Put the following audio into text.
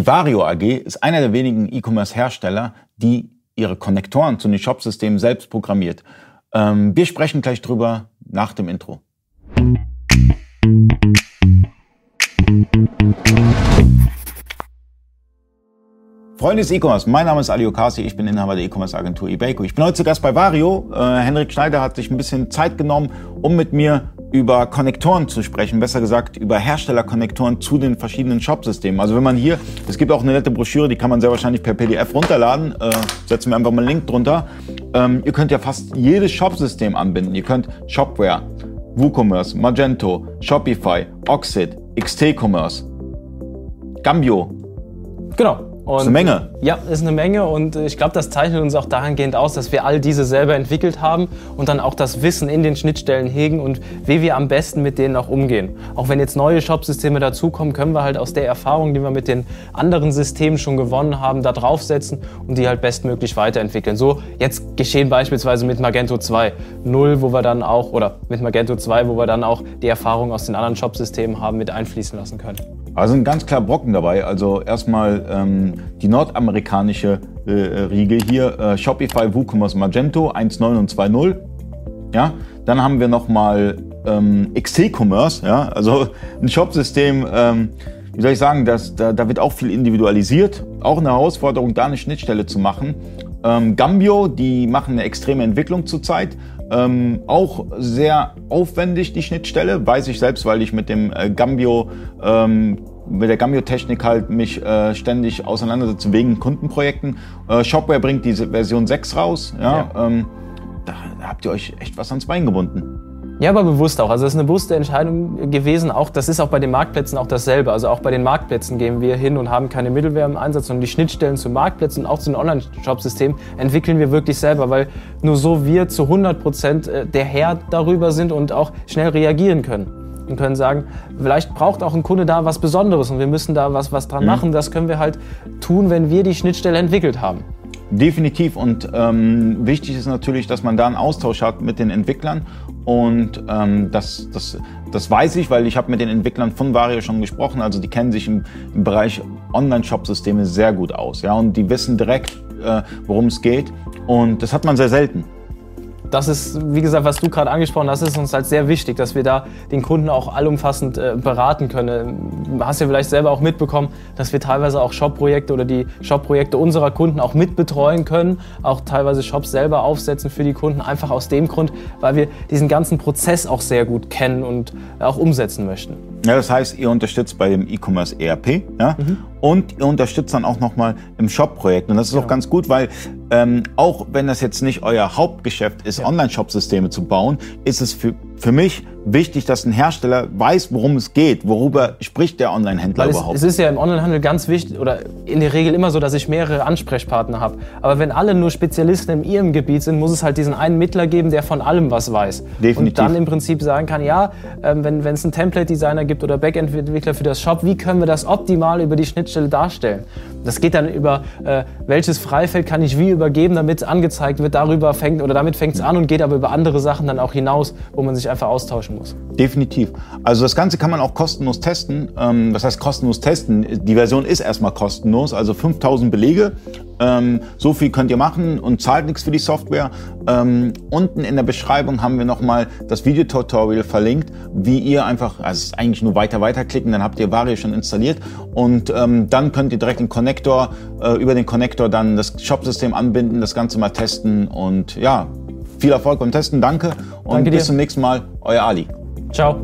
Die Vario AG ist einer der wenigen E-Commerce-Hersteller, die ihre Konnektoren zu den Shopsystemen selbst programmiert. Ähm, wir sprechen gleich drüber nach dem Intro. Freunde des E-Commerce, mein Name ist Ali Okasi, ich bin Inhaber der E-Commerce Agentur eBayco. Ich bin heute zu Gast bei Vario. Äh, Henrik Schneider hat sich ein bisschen Zeit genommen, um mit mir über Konnektoren zu sprechen, besser gesagt über Herstellerkonnektoren zu den verschiedenen Shopsystemen. Also wenn man hier, es gibt auch eine nette Broschüre, die kann man sehr wahrscheinlich per PDF runterladen, äh, setzen wir einfach mal einen Link drunter. Ähm, ihr könnt ja fast jedes Shopsystem anbinden. Ihr könnt Shopware, WooCommerce, Magento, Shopify, Oxid, XT-Commerce, Gambio. Genau. Und, ist eine Menge. Ja, ist eine Menge und ich glaube, das zeichnet uns auch dahingehend aus, dass wir all diese selber entwickelt haben und dann auch das Wissen in den Schnittstellen hegen und wie wir am besten mit denen auch umgehen. Auch wenn jetzt neue Shopsysteme dazukommen, können wir halt aus der Erfahrung, die wir mit den anderen Systemen schon gewonnen haben, da draufsetzen und die halt bestmöglich weiterentwickeln. So jetzt geschehen beispielsweise mit Magento 2.0, wo wir dann auch, oder mit Magento 2, wo wir dann auch die Erfahrung aus den anderen Shopsystemen haben, mit einfließen lassen können. Also sind ganz klar Brocken dabei. Also erstmal ähm, die nordamerikanische äh, Riege hier, äh, Shopify, WooCommerce, Magento 1.9 und 2.0. Ja, dann haben wir nochmal ähm, XT-Commerce, ja, also ein Shopsystem, ähm, wie soll ich sagen, das, da, da wird auch viel individualisiert. Auch eine Herausforderung, da eine Schnittstelle zu machen. Ähm, Gambio, die machen eine extreme Entwicklung zurzeit. Ähm, auch sehr aufwendig die Schnittstelle, weiß ich selbst, weil ich mit dem äh, Gambio, ähm, mit der Gambio-Technik halt mich äh, ständig auseinandersetze wegen Kundenprojekten. Äh, Shopware bringt diese Version 6 raus. Ja, ja. Ähm, da, da habt ihr euch echt was ans Bein gebunden. Ja, aber bewusst auch. Also es ist eine bewusste Entscheidung gewesen. Auch das ist auch bei den Marktplätzen auch dasselbe. Also auch bei den Marktplätzen gehen wir hin und haben keine Mittelwehr im Einsatz, sondern die Schnittstellen zu Marktplätzen und auch zu den Online-Shop-Systemen entwickeln wir wirklich selber, weil nur so wir zu 100 Prozent äh, der Herr darüber sind und auch schnell reagieren können und können sagen, vielleicht braucht auch ein Kunde da was Besonderes und wir müssen da was, was dran mhm. machen. Das können wir halt tun, wenn wir die Schnittstelle entwickelt haben. Definitiv und ähm, wichtig ist natürlich, dass man da einen Austausch hat mit den Entwicklern und ähm, das, das, das weiß ich, weil ich habe mit den Entwicklern von Vario schon gesprochen. Also die kennen sich im, im Bereich Online-Shop-Systeme sehr gut aus, ja, und die wissen direkt, äh, worum es geht. Und das hat man sehr selten das ist, wie gesagt, was du gerade angesprochen hast, ist uns halt sehr wichtig, dass wir da den Kunden auch allumfassend äh, beraten können. Du hast ja vielleicht selber auch mitbekommen, dass wir teilweise auch Shop-Projekte oder die Shop-Projekte unserer Kunden auch mitbetreuen können, auch teilweise Shops selber aufsetzen für die Kunden, einfach aus dem Grund, weil wir diesen ganzen Prozess auch sehr gut kennen und auch umsetzen möchten. Ja, das heißt, ihr unterstützt bei dem E-Commerce ERP ja? Mhm. und ihr unterstützt dann auch nochmal im Shop-Projekt. Und das ist ja. auch ganz gut, weil ähm, auch wenn das jetzt nicht euer Hauptgeschäft ist, ja. Online-Shop-Systeme zu bauen, ist es für, für mich wichtig, dass ein Hersteller weiß, worum es geht, worüber spricht der Online-Händler überhaupt. Es ist ja im Online-Handel ganz wichtig oder in der Regel immer so, dass ich mehrere Ansprechpartner habe. Aber wenn alle nur Spezialisten in ihrem Gebiet sind, muss es halt diesen einen Mittler geben, der von allem was weiß. Definitiv. Und dann im Prinzip sagen kann, ja, ähm, wenn es einen Template-Designer gibt oder Backend-Entwickler für das Shop, wie können wir das optimal über die Schnittstelle darstellen? Das geht dann über, äh, welches Freifeld kann ich wie übergeben, damit angezeigt wird, darüber fängt oder damit fängt es an und geht aber über andere Sachen dann auch hinaus, wo man sich einfach austauschen muss. Definitiv. Also das Ganze kann man auch kostenlos testen. Ähm, was heißt kostenlos testen? Die Version ist erstmal kostenlos, also 5000 Belege. Ähm, so viel könnt ihr machen und zahlt nichts für die Software. Ähm, unten in der Beschreibung haben wir nochmal das Videotutorial verlinkt, wie ihr einfach, also eigentlich nur weiter weiterklicken, dann habt ihr Vario schon installiert und ähm, dann könnt ihr direkt den Connector, äh, über den Connector dann das Shop-System anbinden, das Ganze mal testen und ja, viel Erfolg beim Testen, danke und danke bis zum nächsten Mal, euer Ali. Ciao.